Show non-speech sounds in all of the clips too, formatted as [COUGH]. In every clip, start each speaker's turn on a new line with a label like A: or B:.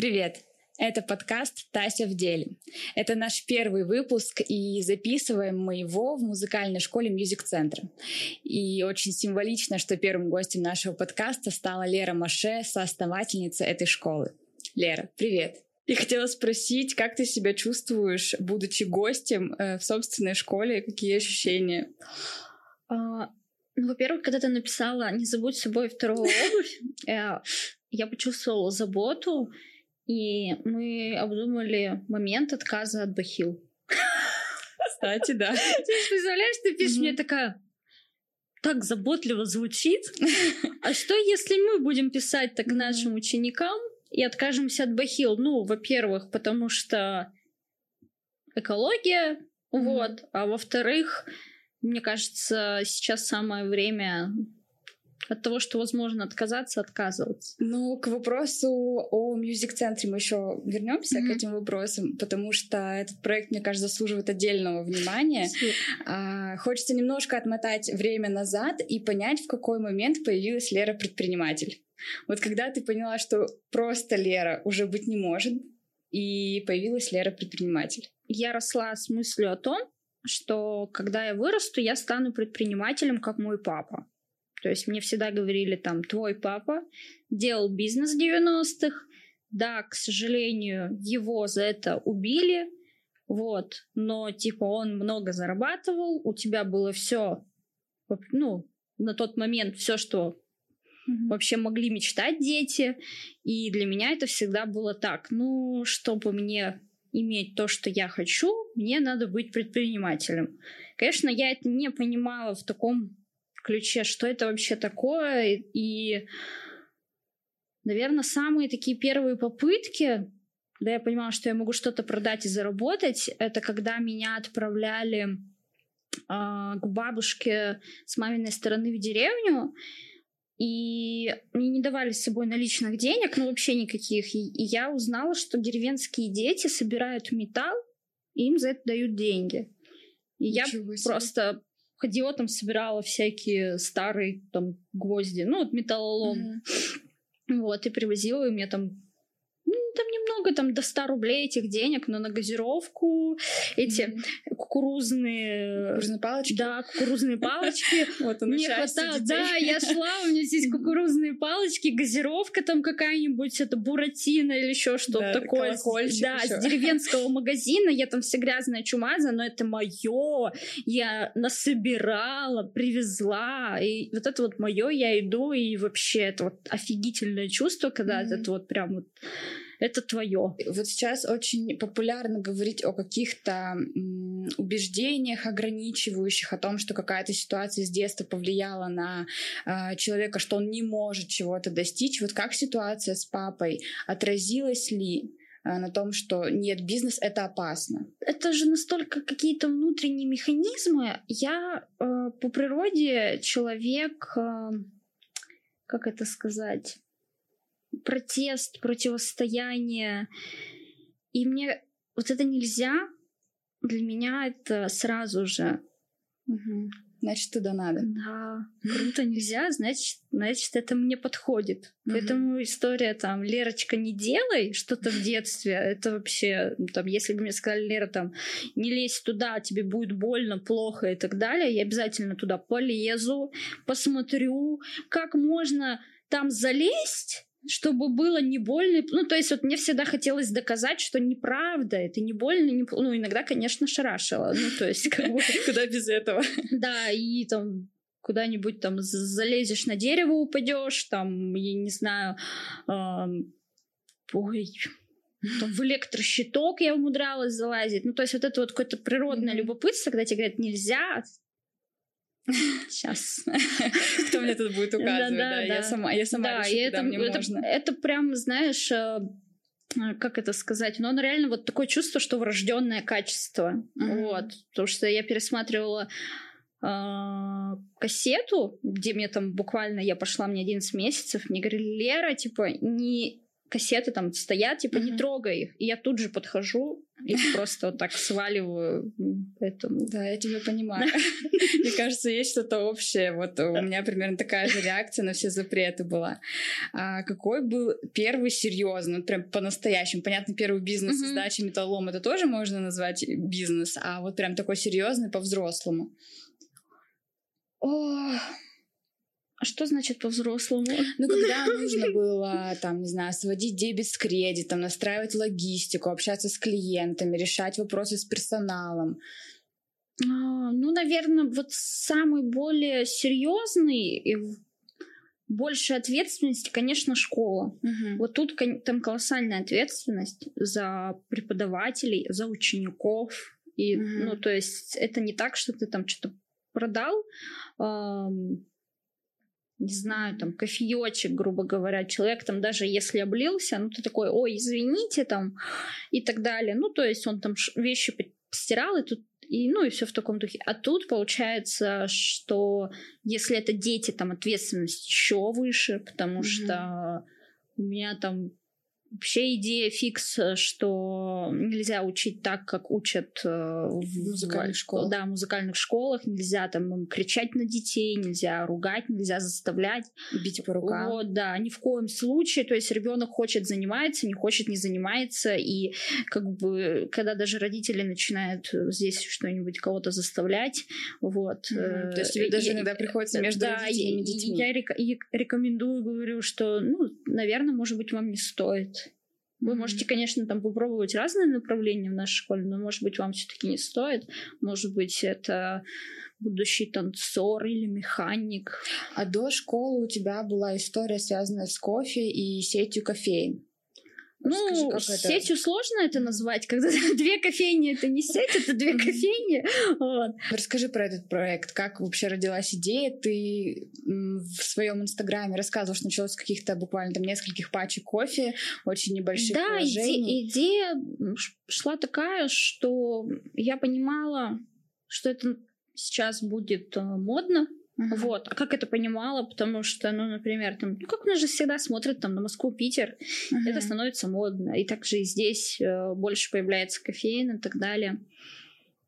A: Привет! Это подкаст «Тася в деле». Это наш первый выпуск, и записываем мы его в музыкальной школе мюзик-центра. И очень символично, что первым гостем нашего подкаста стала Лера Маше, соосновательница этой школы. Лера, привет! И хотела спросить, как ты себя чувствуешь, будучи гостем э, в собственной школе, какие ощущения?
B: А, ну, во-первых, когда ты написала «не забудь с собой вторую обувь», э, я почувствовала заботу, и мы обдумали момент отказа от бахил.
A: Кстати, да.
B: Ты представляешь, ты пишешь мне такая, так заботливо звучит. А что, если мы будем писать так нашим ученикам и откажемся от бахил? Ну, во-первых, потому что экология, вот, а во-вторых, мне кажется, сейчас самое время от того, что возможно отказаться, отказываться.
A: Ну, к вопросу о мюзик-центре мы еще вернемся mm-hmm. к этим вопросам, потому что этот проект, мне кажется, заслуживает отдельного внимания. А, хочется немножко отмотать время назад и понять, в какой момент появилась Лера предприниматель. Вот когда ты поняла, что просто Лера уже быть не может, и появилась Лера предприниматель.
B: Я росла с мыслью о том, что когда я вырасту, я стану предпринимателем, как мой папа. То есть мне всегда говорили там, твой папа делал бизнес в 90-х, да, к сожалению, его за это убили, вот, но типа он много зарабатывал, у тебя было все, ну, на тот момент все, что mm-hmm. вообще могли мечтать дети, и для меня это всегда было так, ну, чтобы мне иметь то, что я хочу, мне надо быть предпринимателем. Конечно, я это не понимала в таком ключе, что это вообще такое. И, наверное, самые такие первые попытки, да, я понимала, что я могу что-то продать и заработать, это когда меня отправляли э, к бабушке с маминой стороны в деревню, и мне не давали с собой наличных денег, ну вообще никаких. И, и я узнала, что деревенские дети собирают металл, и им за это дают деньги. И Ничего я себе. просто ходила там, собирала всякие старые там гвозди, ну вот металлолом. Mm-hmm. Вот, и привозила, и мне там там немного, там до 100 рублей этих денег, но на газировку эти mm-hmm. кукурузные...
A: Кукурузные палочки?
B: Да, кукурузные палочки. [LAUGHS] Вот он Мне хватало, да, я шла, у меня здесь кукурузные палочки, газировка там какая-нибудь, это буратино или еще что-то такое. Да, с деревенского [LAUGHS] магазина, я там вся грязная чумаза, но это мое, я насобирала, привезла, и вот это вот мое, я иду, и вообще это вот офигительное чувство, когда это вот прям вот это твое.
A: Вот сейчас очень популярно говорить о каких-то убеждениях ограничивающих, о том, что какая-то ситуация с детства повлияла на э, человека, что он не может чего-то достичь. Вот как ситуация с папой отразилась ли а, на том, что нет, бизнес это опасно.
B: Это же настолько какие-то внутренние механизмы. Я э, по природе человек, э, как это сказать, протест, противостояние. И мне вот это нельзя, для меня это сразу же.
A: Угу. Значит, туда надо.
B: Да, круто нельзя, значит, значит, это мне подходит. Угу. Поэтому история там, Лерочка, не делай что-то в детстве, это вообще, там, если бы мне сказали, Лера, там, не лезь туда, тебе будет больно, плохо и так далее, я обязательно туда полезу, посмотрю, как можно там залезть, чтобы было не больно. Ну, то есть вот мне всегда хотелось доказать, что неправда, это не больно, не... ну, иногда, конечно, шарашило. Ну, то есть как бы... [LAUGHS]
A: Куда без этого? [LAUGHS]
B: Да, и там куда-нибудь там залезешь на дерево, упадешь, там, я не знаю, ой, там в электрощиток я умудрялась залазить. Ну, то есть вот это вот какое-то природное любопытство, когда тебе говорят, нельзя, [LAUGHS] Сейчас. [LAUGHS]
A: Кто мне тут будет указывать? Да, да, Я сама, я сама да, решу, и это, мне
B: это,
A: можно.
B: Это прям, знаешь, э, как это сказать, но оно реально вот такое чувство, что врожденное качество. Mm-hmm. Вот. Потому что я пересматривала э, кассету, где мне там буквально, я пошла, мне 11 месяцев, мне говорили, Лера, типа, не кассеты там стоят, типа,
A: Мгм.
B: не трогай их. И я тут же подхожу и просто вот так сваливаю. Поэтому...
A: Да, я тебя понимаю. [LAUGHS] Мне кажется, есть что-то общее. Вот у меня примерно такая же реакция на все запреты была. А какой был первый серьезный, вот прям по-настоящему? Понятно, первый бизнес с сдачей металлом это тоже можно назвать бизнес, а вот прям такой серьезный по-взрослому.
B: О, а что значит по-взрослому?
A: Ну, когда нужно было, там, не знаю, сводить дебет с кредитом, настраивать логистику, общаться с клиентами, решать вопросы с персоналом.
B: А, Ну, наверное, вот самый более серьезный и больше ответственности, конечно, школа. Вот тут там колоссальная ответственность за преподавателей, за учеников. И,
A: Мгм.
B: ну, то есть это не так, что ты там что-то продал, ам, не знаю, там, кофеечек, грубо говоря, человек там даже если облился, ну, ты такой, ой, извините, там, и так далее. Ну, то есть он там вещи постирал, и тут и, ну, и все в таком духе. А тут получается, что если это дети, там ответственность еще выше, потому
A: Мгм.
B: что у меня там вообще идея фикс, э, что нельзя учить так, как учат э, в
A: музыкальных школах.
B: Да, в музыкальных школах. Нельзя там кричать на детей, нельзя ругать, нельзя заставлять.
A: Бить по рукам.
B: Вот, да, ни в коем случае. То есть ребенок хочет занимается, не хочет не занимается. И как бы, когда даже родители начинают э, здесь что-нибудь кого-то заставлять, вот. Э,
A: То есть тебе даже иногда приходится между
B: да,
A: родителями и детьми.
B: Я рекомендую, говорю, что, ну, наверное, может быть, вам не стоит. Вы можете, конечно, там попробовать разные направления в нашей школе, но, может быть, вам все-таки не стоит. Может быть, это будущий танцор или механик.
A: А до школы у тебя была история, связанная с кофе и сетью кофеин. Расскажи,
B: Ну,
A: как это?
B: сетью сложно это назвать, когда [LAUGHS] две кофейни это не сеть, это две кофейни. Вот.
A: Расскажи про этот проект. Как вообще родилась идея? Ты в своем инстаграме рассказывал, что началось с каких-то буквально там нескольких пачек кофе, очень небольших
B: Да, иде- идея шла такая, что я понимала, что это сейчас будет э, модно.
A: Мгм.
B: Вот. А как это понимала? Потому что, ну, например, там, ну, как у нас же всегда смотрят там на Москву, Питер,
A: Мгм.
B: это становится модно. И также и здесь э, больше появляется кофеин и так далее.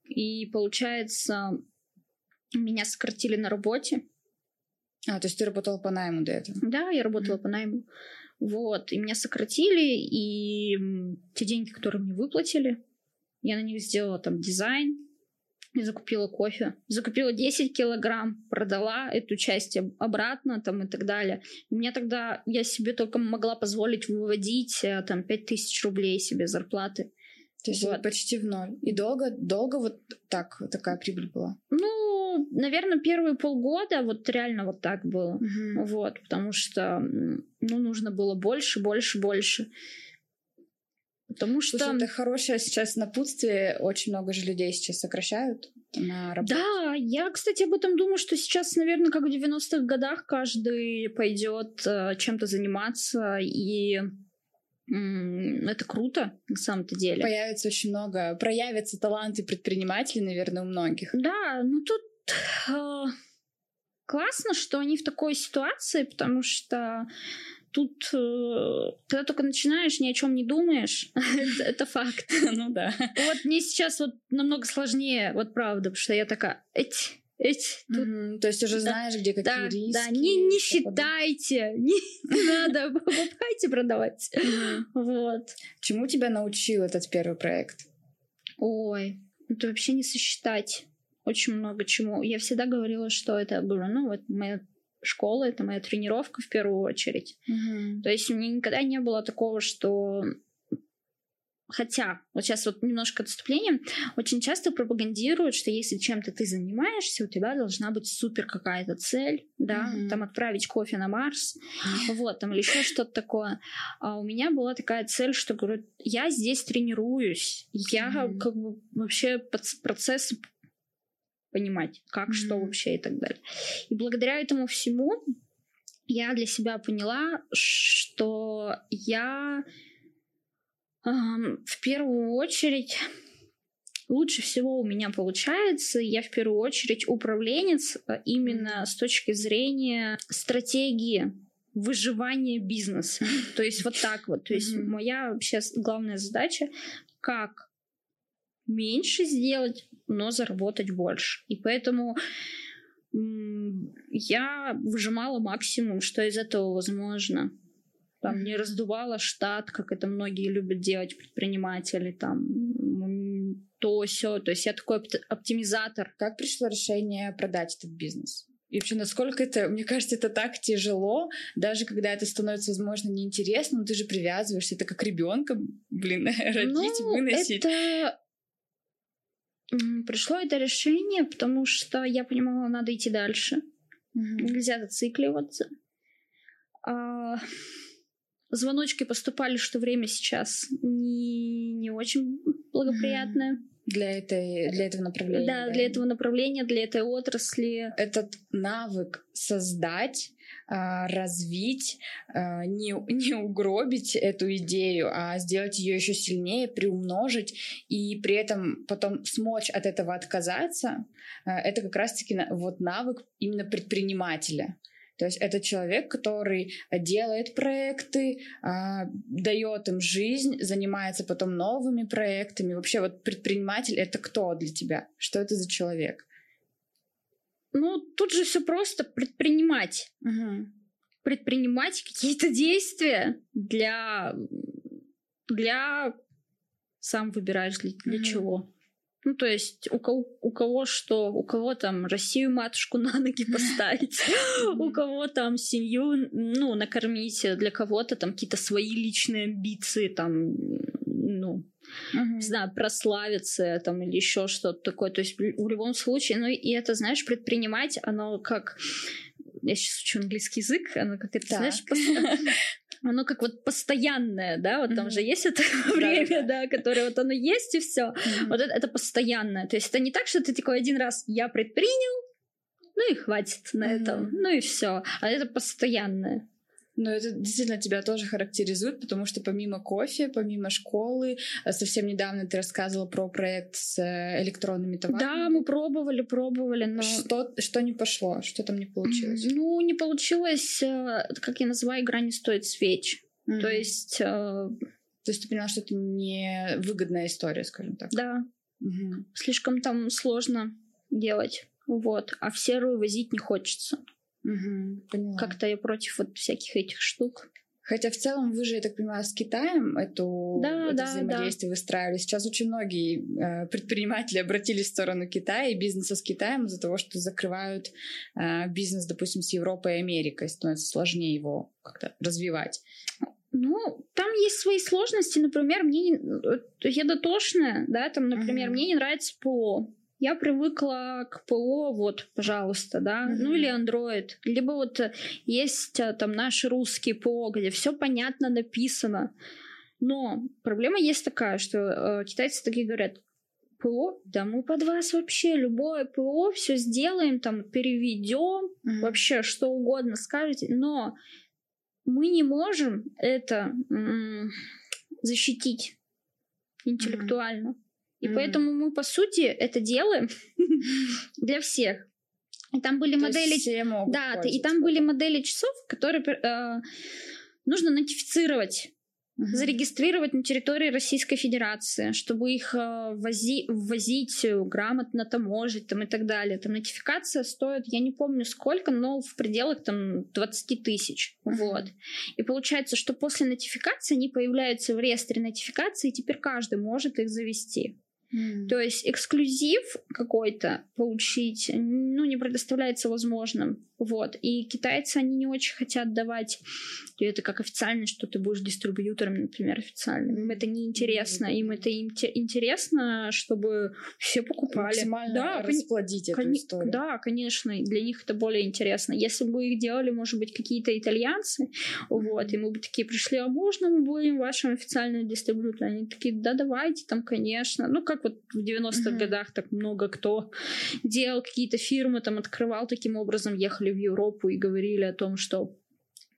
B: И получается, меня сократили на работе.
A: А, то есть ты работала по найму до этого?
B: Да, я работала по найму. Вот, и меня сократили, и те деньги, которые мне выплатили, я на них сделала там дизайн, и закупила кофе. Закупила 10 килограмм, продала эту часть об- обратно там и так далее. Меня тогда, я себе только могла позволить выводить э, там 5000 рублей себе зарплаты.
A: То есть
B: Вот.
A: почти в ноль. И долго, долго вот так такая прибыль была?
B: Ну, наверное, первые полгода вот реально вот так было.
A: Мгм.
B: Вот, потому что, ну, нужно было больше, больше, больше. Потому что...
A: Слушай, это хорошее сейчас напутствие. Очень много же людей сейчас сокращают на работу.
B: Да, я, кстати, об этом думаю, что сейчас, наверное, как в 90-х годах каждый пойдет э, чем-то заниматься, и это круто на самом-то деле.
A: Появится очень много, проявятся таланты предпринимателей, наверное, у многих.
B: Да, ну тут э, классно, что они в такой ситуации, потому что тут, э, когда только начинаешь, ни о чем не думаешь. [LAUGHS] это, факт. [LAUGHS]
A: Ну да.
B: Вот мне сейчас вот намного сложнее, вот правда, потому что я такая, эти, эти, тут
A: Мгм. То есть уже
B: Да.
A: знаешь, где какие
B: Да,
A: риски.
B: да, не, не считайте, не, не [LAUGHS] надо, покупайте, продавать. Вот.
A: Чему тебя научил этот первый проект?
B: Ой, это вообще не сосчитать. Очень много чему. Я всегда говорила, что это, говорю, ну вот моя школа, это моя тренировка в первую очередь. То есть у меня никогда не было такого, что Хотя, вот сейчас вот немножко отступлением, очень часто пропагандируют, что если чем-то ты занимаешься, у тебя должна быть супер какая-то цель, да,
A: Мгм.
B: там отправить кофе на Марс, вот, там или еще что-то такое. А у меня была такая цель, что, говорю, я здесь тренируюсь, я
A: Мгм.
B: как бы вообще процесс понимать, как, что
A: Мгм.
B: вообще и так далее. И благодаря этому всему я для себя поняла, что я ам, в первую очередь лучше всего у меня получается. Я в первую очередь управленец а, именно с точки зрения стратегии выживание бизнеса. [LAUGHS] То есть вот так вот. То есть моя вообще главная задача, как меньше сделать, но заработать больше. И поэтому я выжимала максимум, что из этого возможно. Там не раздувала штат, как это многие любят делать предприниматели, там то все. То есть я такой оптимизатор.
A: Как пришло решение продать этот бизнес? И вообще, насколько это, мне кажется, это так тяжело, даже когда это становится, возможно, неинтересно, но ты же привязываешься, это как ребенка, блин, [LAUGHS] родить, ну, выносить.
B: Это пришло это решение, потому что я понимала, надо идти дальше. Угу. Нельзя зацикливаться. А, звоночки поступали, что время сейчас не, не очень благоприятное. Угу.
A: Для, этой, для этого направления.
B: Да, да, для этого направления, для этой отрасли.
A: Этот навык создать а, развить, а, не, [LAUGHS] не угробить эту идею, а сделать ее еще сильнее, приумножить и при этом потом смочь от этого отказаться, а, это как раз-таки вот навык именно предпринимателя. То есть это человек, который делает проекты, дает им жизнь, занимается потом новыми проектами. Вообще вот предприниматель это кто для тебя? Что это за человек?
B: Ну, тут же все просто предпринимать. Угу. Предпринимать какие-то действия для... для... Сам выбираешь для, для угу. чего. Ну, то есть у кого, у кого что, у кого там Россию матушку [LAUGHS] на ноги поставить, [LAUGHS] у кого там семью, ну, накормить, для кого-то там какие-то свои личные амбиции, там, ну, не знаю, прославиться там или еще что-то такое. То есть в любом случае, ну и это, знаешь, предпринимать, оно как... Я сейчас учу английский язык, оно как это, так. знаешь, [LAUGHS] оно как вот постоянное, да, вот mm-hmm. там же есть это [LAUGHS] время, да, которое вот оно есть и все. Mm-hmm. Вот это, это постоянное. То есть это не так, что ты такой один раз я предпринял, ну и хватит на mm-hmm. этом, ну и все. А это постоянное.
A: Но это действительно тебя тоже характеризует, потому что помимо кофе, помимо школы, э, совсем недавно ты рассказывала про проект с э, электронными товарами.
B: Да, мы пробовали, пробовали, но...
A: Что, что не пошло? Что там не получилось?
B: Ну, не получилось, э, как я называю, игра не стоит свеч. Mm-hmm. То есть...
A: То есть ты поняла, что это не выгодная история, скажем так?
B: Да. Угу. Слишком там сложно делать. Вот. А в серую возить не хочется.
A: Угу,
B: Как-то я против вот всяких этих штук.
A: Хотя в целом вы же, я так понимаю, с Китаем эту, да, это да, взаимодействие да. выстраивали. Сейчас очень многие э, предприниматели обратились в сторону Китая и бизнеса с Китаем из-за того, что закрывают э, бизнес, допустим, с Европой и Америкой. Становится сложнее его как-то развивать.
B: Ну, там есть свои сложности. Например, мне я дотошная, да, там, например, mm-hmm. мне не нравится ПО я привыкла к ПО, вот, пожалуйста, да, mm-hmm. ну или Android, либо вот есть э, там наши русские ПО, где все понятно написано. Но проблема есть такая, что э, китайцы такие говорят, ПО, да мы под вас вообще любое ПО все сделаем, там переведем, mm-hmm. вообще что угодно скажете, но мы не можем это м- защитить интеллектуально. Mm-hmm. И mm поэтому мы, по сути, это делаем [LAUGHS] для всех. И там были То модели... Все могут да, и там были модели часов, которые э, нужно нотифицировать угу. зарегистрировать на территории Российской Федерации, чтобы их э, вози, ввозить грамотно, таможить там, и так далее. Там нотификация стоит, я не помню сколько, но в пределах там 20 тысяч. Угу. Вот. И получается, что после нотификации они появляются в реестре нотификации, и теперь каждый может их завести. То есть эксклюзив какой-то получить, ну, не предоставляется возможным. Вот. И китайцы, они не очень хотят давать это как официально, что ты будешь дистрибьютором, например, официальным. Им это не интересно. Им это интересно, чтобы все покупали.
A: Максимально да, расплодить кон... эту историю.
B: Да, конечно. Для них это более интересно. Если бы их делали, может быть, какие-то итальянцы, вот, и мы бы такие пришли, а можно мы будем вашим официальным дистрибьютором? Они такие, да, давайте, там, конечно. Ну, как вот в 90-х mm-hmm. годах так много кто делал какие-то фирмы, там, открывал таким образом, ехали в Европу и говорили о том, что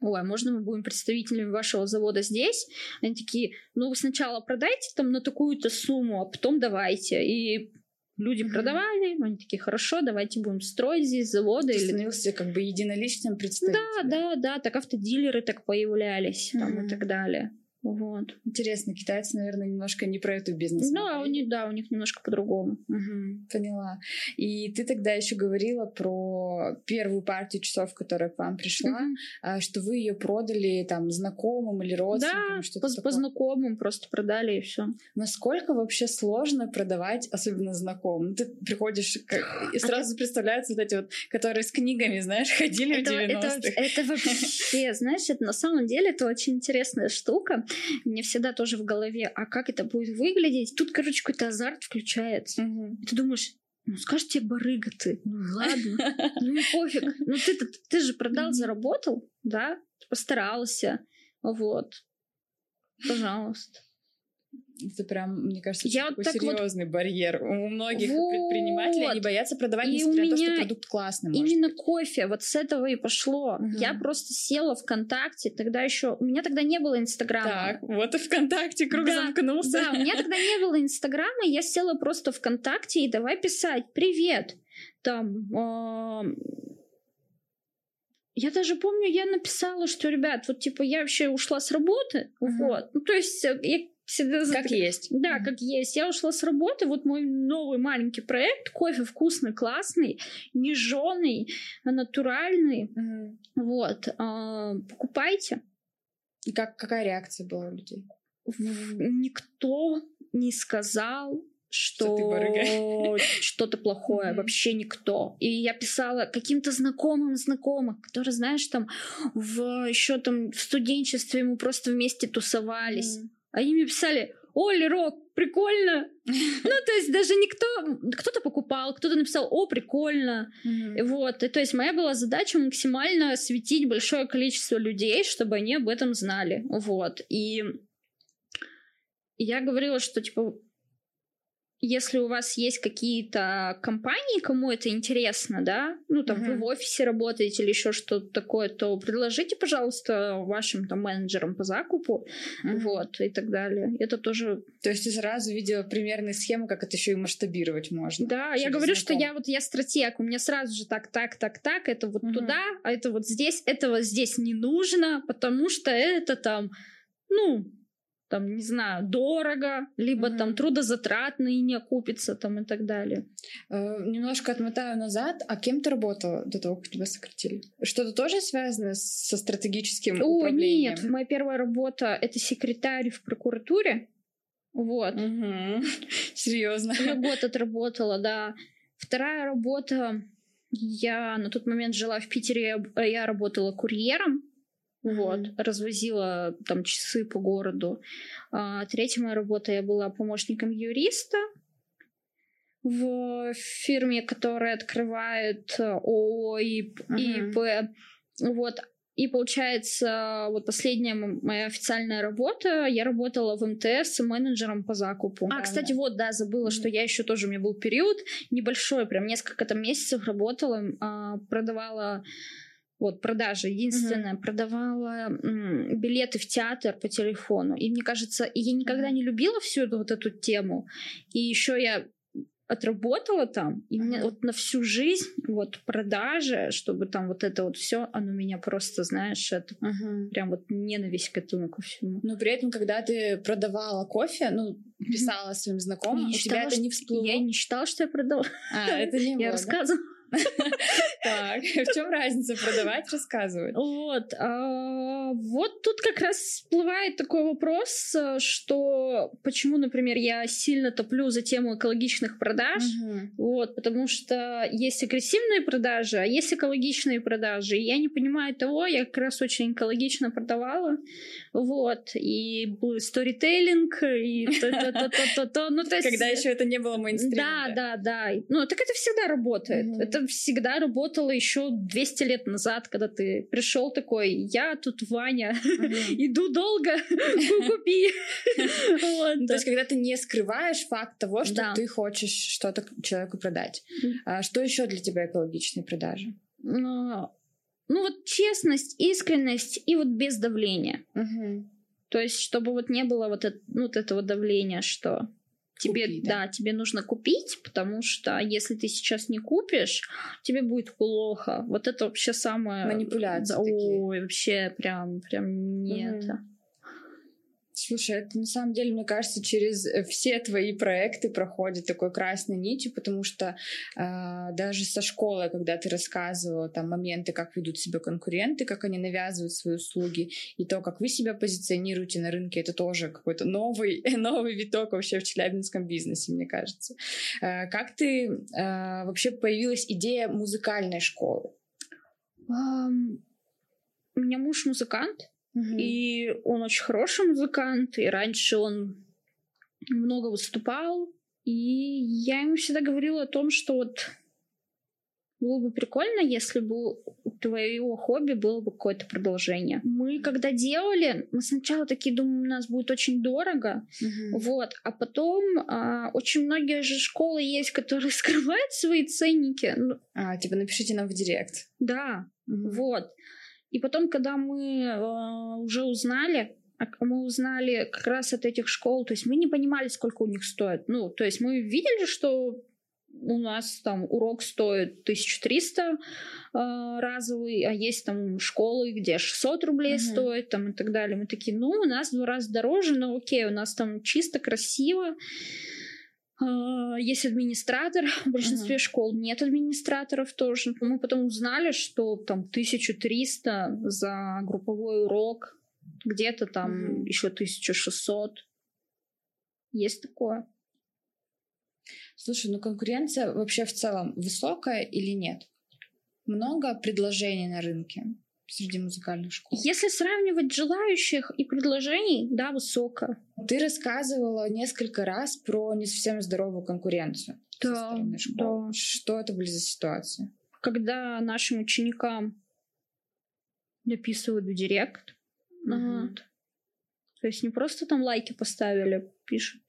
B: ой, а можно мы будем представителями вашего завода здесь? Они такие, ну вы сначала продайте там на такую-то сумму, а потом давайте. И Люди mm-hmm. продавали, они такие, хорошо, давайте будем строить здесь заводы.
A: Ты или... становился как бы единоличным представителем.
B: Да, да, да, так автодилеры так появлялись mm-hmm. там и так далее. Вот.
A: Интересно, китайцы, наверное, немножко не про эту бизнес.
B: Да, у них, да, у них немножко по-другому.
A: Угу, поняла. И ты тогда еще говорила про первую партию часов, которая к вам пришла, угу. что вы ее продали там знакомым или родственникам,
B: да, что-то по, по знакомым просто продали и все.
A: Насколько вообще сложно продавать, особенно знакомым? Ты приходишь и сразу представляются вот эти вот, которые с книгами, знаешь, ходили это, в 90-х.
B: Это, это вообще, [LAUGHS] знаешь, это на самом деле это очень интересная штука мне всегда тоже в голове, а как это будет выглядеть? Тут, короче, какой-то азарт включается. Угу. ты думаешь, ну, скажешь тебе барыга ты. Ну, ладно. [LAUGHS] Ну, пофиг. Ну, ты, ты, ты же продал, заработал, да? Постарался. Вот. Пожалуйста.
A: Это прям, мне кажется, я такой вот серьезный вот... барьер. У многих вот. предпринимателей они боятся продавать, и несмотря на то, что продукт классный.
B: Именно быть. кофе, вот с этого и пошло. Угу. Я просто села ВКонтакте, тогда еще... У меня тогда не было Инстаграма.
A: Так, вот и ВКонтакте круг
B: да,
A: замкнулся.
B: Да, у меня тогда не было Инстаграма, я села просто ВКонтакте и давай писать «Привет». Там... Э я даже помню, я написала, что, ребят, вот типа я вообще ушла с работы, uh-huh. вот. Ну, то есть э, я
A: всегда... Как есть.
B: Да, как есть. Я ушла с работы, вот мой новый маленький проект, кофе вкусный, классный, не жженый, а натуральный. Mm. Вот. А, покупайте.
A: И как, какая реакция была у людей?
B: Никто не сказал, что, что что-то плохое, mm-hmm. вообще никто. И я писала каким-то знакомым знакомым, которые, знаешь, там в еще там в студенчестве мы просто вместе тусовались. Mm-hmm. Они мне писали, Оли, Рок, прикольно. [LAUGHS] Ну, то есть даже никто, кто-то покупал, кто-то написал, о, прикольно. Вот, и то есть моя была задача максимально осветить большое количество людей, чтобы они об этом знали. Вот, и я говорила, что, типа, если у вас есть какие-то компании, кому это интересно, да, ну там uh-huh. вы в офисе работаете или еще что-то такое, то предложите, пожалуйста, вашим там менеджерам по закупу, uh-huh. вот и так далее. Это тоже.
A: То есть ты сразу видела примерные схемы, как это еще и масштабировать можно.
B: Да, я говорю, знаком. что я вот я стратег, у меня сразу же так, так, так, так, это вот uh-huh. туда, а это вот здесь, этого здесь не нужно, потому что это там, ну там, не знаю, дорого, либо mm-hmm. там трудозатратно и не окупится, там и так далее.
A: Э, немножко отмотаю назад. А кем ты работала до того, как тебя сократили? Что-то тоже связано со стратегическим О, управлением?
B: нет, моя первая работа — это секретарь в прокуратуре. Вот.
A: Угу. Серьезно.
B: Я год отработала, да. Вторая работа, я на тот момент жила в Питере, я работала курьером вот, mm-hmm. развозила там часы по городу. А, третья моя работа, я была помощником юриста в фирме, которая открывает э, ООО и mm-hmm. Вот. И получается, вот последняя моя официальная работа, я работала в МТС менеджером по закупу. А, кстати, вот, да, забыла, mm-hmm. что я еще тоже, у меня был период небольшой, прям несколько там месяцев работала, а, продавала вот продажа единственная, mm-hmm. продавала м, билеты в театр по телефону. И мне кажется, я никогда не любила всю эту вот эту тему. И еще я отработала там, и uh-huh. мне вот на всю жизнь вот продажи, чтобы там вот это вот все, оно меня просто, знаешь, это uh-huh. прям вот ненависть к этому ко всему.
A: Но при этом, когда ты продавала кофе, ну, писала uh-huh. своим знакомым, я у тебя это не всплыло?
B: Я не считала, что я продала.
A: А, это не [LAUGHS] было,
B: Я рассказывала. [LAUGHS]
A: Так, в чем разница? Продавать, рассказывать?
B: Вот, а, вот тут как раз всплывает такой вопрос, что почему, например, я сильно топлю за тему экологичных продаж, вот, потому что есть агрессивные продажи, а есть экологичные продажи, и я не понимаю того, я как раз очень экологично продавала, вот, и был сторителлинг, и то-то-то-то-то, ну, то [LAUGHS] есть...
A: Когда еще это не было мейнстримом.
B: Да, да, да, ну, так это всегда работает, это всегда работала еще 200 лет назад, когда ты пришел такой, я тут Ваня, иду долго, купи. [LAUGHS]
A: То есть, когда ты не скрываешь факт того, что ты хочешь что-то человеку продать. А что еще для тебя экологичные продажи?
B: Ну, ну вот честность, искренность и вот без давления. То есть, чтобы вот не было вот, это, ну, вот этого давления, что тебе, Купи, да. да, тебе нужно купить, потому что если ты сейчас не купишь, тебе будет плохо. Вот это вообще самое...
A: Манипуляции
B: Ой, такие. вообще прям, прям нет. Угу.
A: Слушай, это на самом деле, мне кажется, через э, все твои проекты проходит такой красной нитью, потому что э, даже со школы, когда ты рассказывала там моменты, как ведут себя конкуренты, как они навязывают свои услуги, и то, как вы себя позиционируете на рынке, это тоже какой-то новый, [LAUGHS] новый виток вообще в челябинском бизнесе, мне кажется. Э, как ты э, вообще появилась идея музыкальной школы?
B: Um, у меня муж музыкант, и он очень хороший музыкант, и раньше он много выступал. И я ему всегда говорила о том, что вот было бы прикольно, если бы у твоего хобби было бы какое-то продолжение. Мы когда делали, мы сначала такие думаем, у нас будет очень дорого, угу. вот, а потом а, очень многие же школы есть, которые [LAUGHS] скрывают свои ценники. Ну
A: а, типа напишите нам в директ.
B: Да, угу. вот. И потом, когда мы э, уже узнали, а мы узнали как раз от этих школ, то есть мы не понимали, сколько у них стоит. Ну, то есть мы видели, что у нас там урок стоит 1300 э, разовый, а есть там школы, где 600 рублей uh-huh. стоит, там и так далее. Мы такие, ну, у нас в два раза дороже, но окей, у нас там чисто, красиво. Есть администратор, [LAUGHS] в большинстве uh-huh. школ нет администраторов тоже. Мы потом узнали, что там 1300 за групповой урок, где-то там uh-huh. еще 1600. Есть такое.
A: Слушай, ну конкуренция вообще в целом высокая или нет? Много предложений на рынке? Среди музыкальных школ.
B: Если сравнивать желающих и предложений, да, высоко.
A: Ты рассказывала несколько раз про не совсем здоровую конкуренцию да, со стороны школ. Да. Что это были за ситуации?
B: Когда нашим ученикам написывают в директ, угу. вот. то есть не просто там лайки поставили, пишут.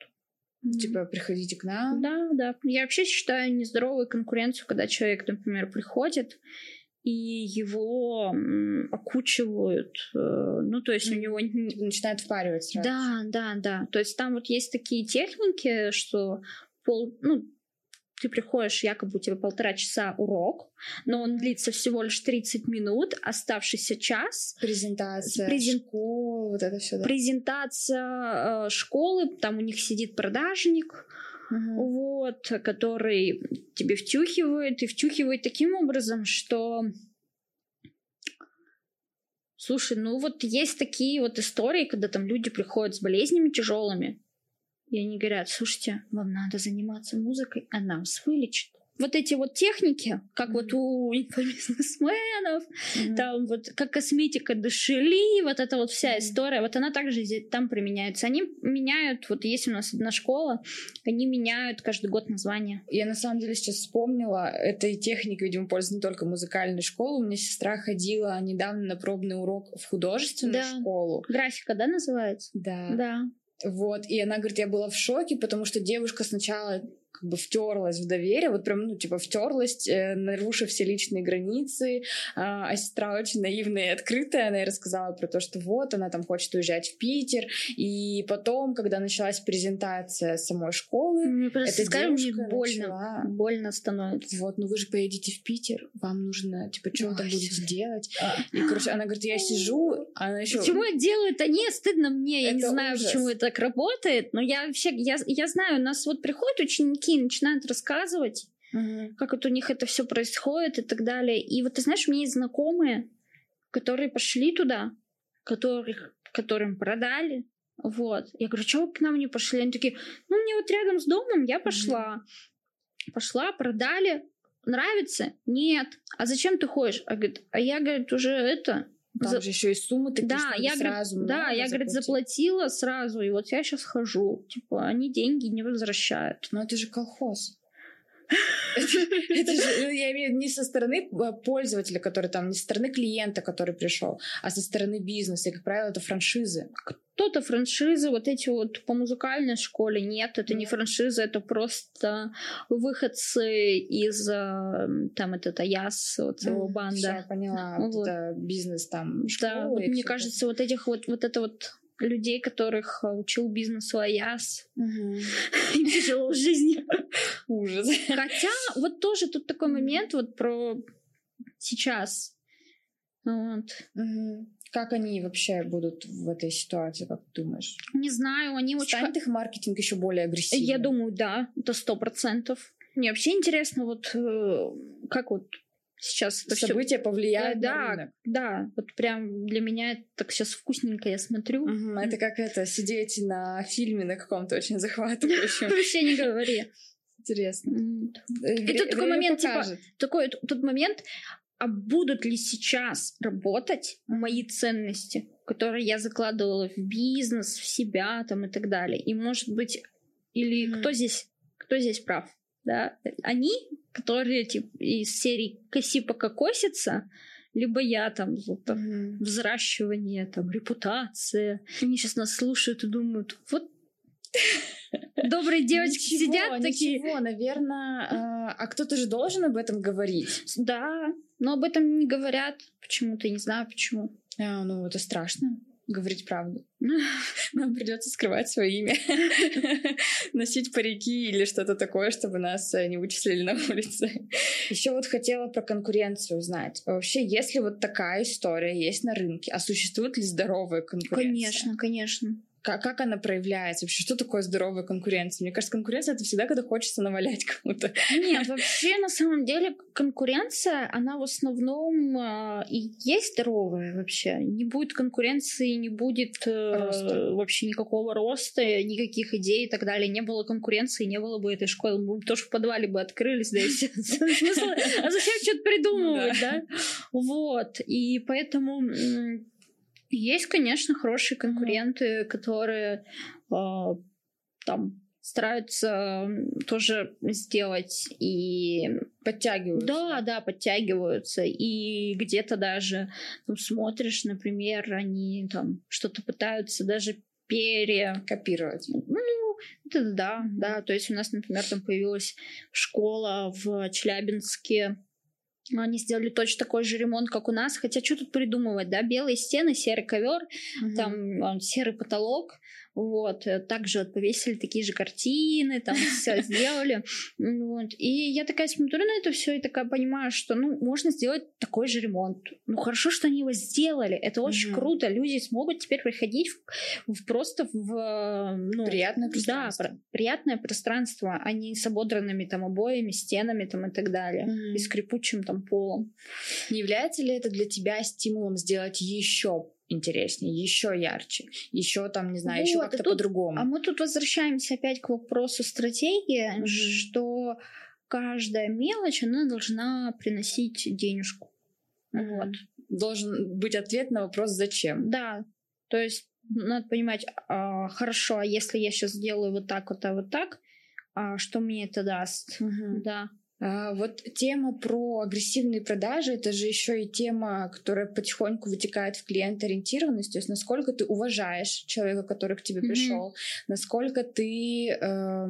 A: Типа, приходите к нам.
B: Да, да. Я вообще считаю нездоровой конкуренцию, когда человек, например, приходит и его окучивают, э, ну, то есть mm-hmm. у него...
A: Типа начинает впаривать сразу.
B: Да, да, да. То есть там вот есть такие техники, что пол, ну, ты приходишь, якобы у тебя полтора часа урок, но он длится всего лишь 30 минут, оставшийся час.
A: Презентация презен... школы, вот это все. Да?
B: Презентация э, школы, там у них сидит продажник, угу. вот, который тебе втюхивает и втюхивает таким образом, что Слушай, ну вот есть такие вот истории, когда там люди приходят с болезнями тяжелыми, и они говорят, слушайте, вам надо заниматься музыкой, а нас вылечит вот эти вот техники, как вот у инфобизнесменов, mm-hmm. там вот как косметика душели, вот эта вот вся mm-hmm. история, вот она также здесь, там применяется. Они меняют, вот есть у нас одна школа, они меняют каждый год название.
A: Я на самом деле сейчас вспомнила, этой техникой, видимо, пользуется не только музыкальной школы. У меня сестра ходила недавно на пробный урок в художественную да. школу.
B: Графика, да, называется?
A: Да.
B: Да.
A: Вот, и она говорит, я была в шоке, потому что девушка сначала как бы втерлась в доверие, вот прям, ну, типа, втерлась, э, нарушив все личные границы, а, а сестра очень наивная и открытая, она ей рассказала про то, что вот, она там хочет уезжать в Питер, и потом, когда началась презентация самой школы,
B: мне просто эта скажем, девушка больно, начала... больно становится.
A: Вот, ну вы же поедете в Питер, вам нужно, типа, что вы там будете делать? А. И, короче, она говорит, я сижу, она еще...
B: Почему я делаю это? Не, стыдно мне, я это не знаю, ужас. почему это так работает, но я вообще, я, я знаю, у нас вот приходят ученики, ученики начинают рассказывать, mm-hmm. как вот у них это все происходит и так далее. И вот ты знаешь, у меня есть знакомые, которые пошли туда, которых, которым продали. Вот. Я говорю, что вы к нам не пошли? Они такие, ну, мне вот рядом с домом я пошла. Mm-hmm. Пошла, продали. Нравится? Нет. А зачем ты ходишь? А, говорит, а я, говорит, уже это...
A: Там за... же еще и суммы такие,
B: да,
A: я,
B: сразу говорит, Да, я, говорит, заплатила сразу, и вот я сейчас хожу. Типа, они деньги не возвращают.
A: Но это же колхоз. [LAUGHS] Это же, ну, я имею не со стороны э, пользователя, который там, не со стороны клиента, который пришел, а со стороны бизнеса. И, как правило, это франшизы.
B: Кто-то франшизы, вот эти вот по музыкальной школе, нет, это не франшиза, это просто выходцы из э, там это Таяс, вот его банда.
A: Я поняла, вот. это бизнес там,
B: Да, вот мне кажется, вот этих вот, вот это вот людей, которых э, учил бизнесу Аяс.
A: Мгм. [LAUGHS]
B: И тяжело в жизни. [LAUGHS]
A: Ужас.
B: Хотя вот тоже тут такой момент вот про сейчас. Вот.
A: Мгм. Как они вообще будут в этой ситуации, как ты думаешь?
B: Не знаю, они очень...
A: Станет их маркетинг еще более агрессивным?
B: Я думаю, да, это сто процентов. Мне вообще интересно, вот э, как вот сейчас это все...
A: события повлияют
B: да,
A: на рынок.
B: Да, вот прям для меня это так сейчас вкусненько я смотрю.
A: Мгм, Это как это, сидеть на фильме на каком-то очень захватывающем. [LAUGHS]
B: Вообще не говори.
A: Интересно. Э,
B: И тут такой
A: время
B: момент, типа. Такой т- тот момент, а будут ли сейчас работать мои ценности, которые я закладывала в бизнес, в себя там и так далее. И может быть, или кто здесь, кто здесь прав? Да? Они, которые типа, из серии «коси пока косится», либо я там вот, там,
A: Мгм.
B: взращивание, там, репутация. Они сейчас нас слушают и думают, вот [LAUGHS] добрые девочки
A: Ничего,
B: сидят такие,
A: Ничего, наверное. А кто-то же должен об этом говорить.
B: да, но об этом не говорят почему-то, не знаю почему.
A: А, ну, это страшно. Говорить правду. [LAUGHS] Нам придется скрывать свое имя, [LAUGHS] носить парики или что-то такое, чтобы нас э, не вычислили на улице. Еще вот хотела про конкуренцию узнать. Вообще, если вот такая история есть на рынке, а существует ли здоровая конкуренция?
B: Конечно, конечно.
A: Как, как она проявляется? Вообще, что такое здоровая конкуренция? Мне кажется, конкуренция — это всегда, когда хочется навалять [LAUGHS] кому-то.
B: Нет, вообще, на самом деле, конкуренция, она в основном а, и есть здоровая вообще. Не будет конкуренции, не будет э, вообще никакого роста, никаких идей и так далее. Не было конкуренции, не было бы этой школы. Мы бы тоже в подвале бы открылись, да, и все. [LAUGHS] А зачем что-то придумывать, да? Вот. И поэтому есть, конечно, хорошие конкуренты, которые а, там стараются тоже сделать и
A: Подтягиваются.
B: да, да, подтягиваются и где-то даже ну, смотришь, например, они там что-то пытаются даже пере
A: Копировать.
B: ну, это да, да. То есть у нас, например, там появилась школа в Челябинске. Они сделали точно такой же ремонт, как у нас. Хотя что тут придумывать, да? Белые стены, серый ковер, там а, серый потолок. Вот. э, Также вот повесили такие же картины, там все сделали. [LAUGHS] Вот. И я такая смотрю на это все и такая понимаю, что ну, можно сделать такой же ремонт. Ну, хорошо, что они его сделали. Это очень
A: Мгм.
B: круто. Люди смогут теперь приходить в, в- просто в... Ну,
A: Приятное
B: да,
A: пространство.
B: пр- приятное пространство, а не с ободранными там обоями, стенами там и так далее.
A: Мгм.
B: И скрипучим там полом.
A: Не является ли это для тебя стимулом сделать еще интереснее, еще ярче, еще там, не знаю, еще
B: Вот, и
A: как-то по-другому?
B: А мы тут возвращаемся опять к вопросу стратегии,
A: Мгм.
B: что каждая мелочь, она должна приносить денежку.
A: Мгм.
B: Вот.
A: Должен быть ответ на вопрос «Зачем?».
B: Да, то есть надо понимать, а, хорошо, а если я сейчас сделаю вот так, вот, а вот так, а что мне это даст? Да.
A: А, вот тема про агрессивные продажи, это же еще и тема, которая потихоньку вытекает в клиент-ориентированность, то есть насколько ты уважаешь человека, который к тебе
B: Мгм.
A: пришел, насколько ты э,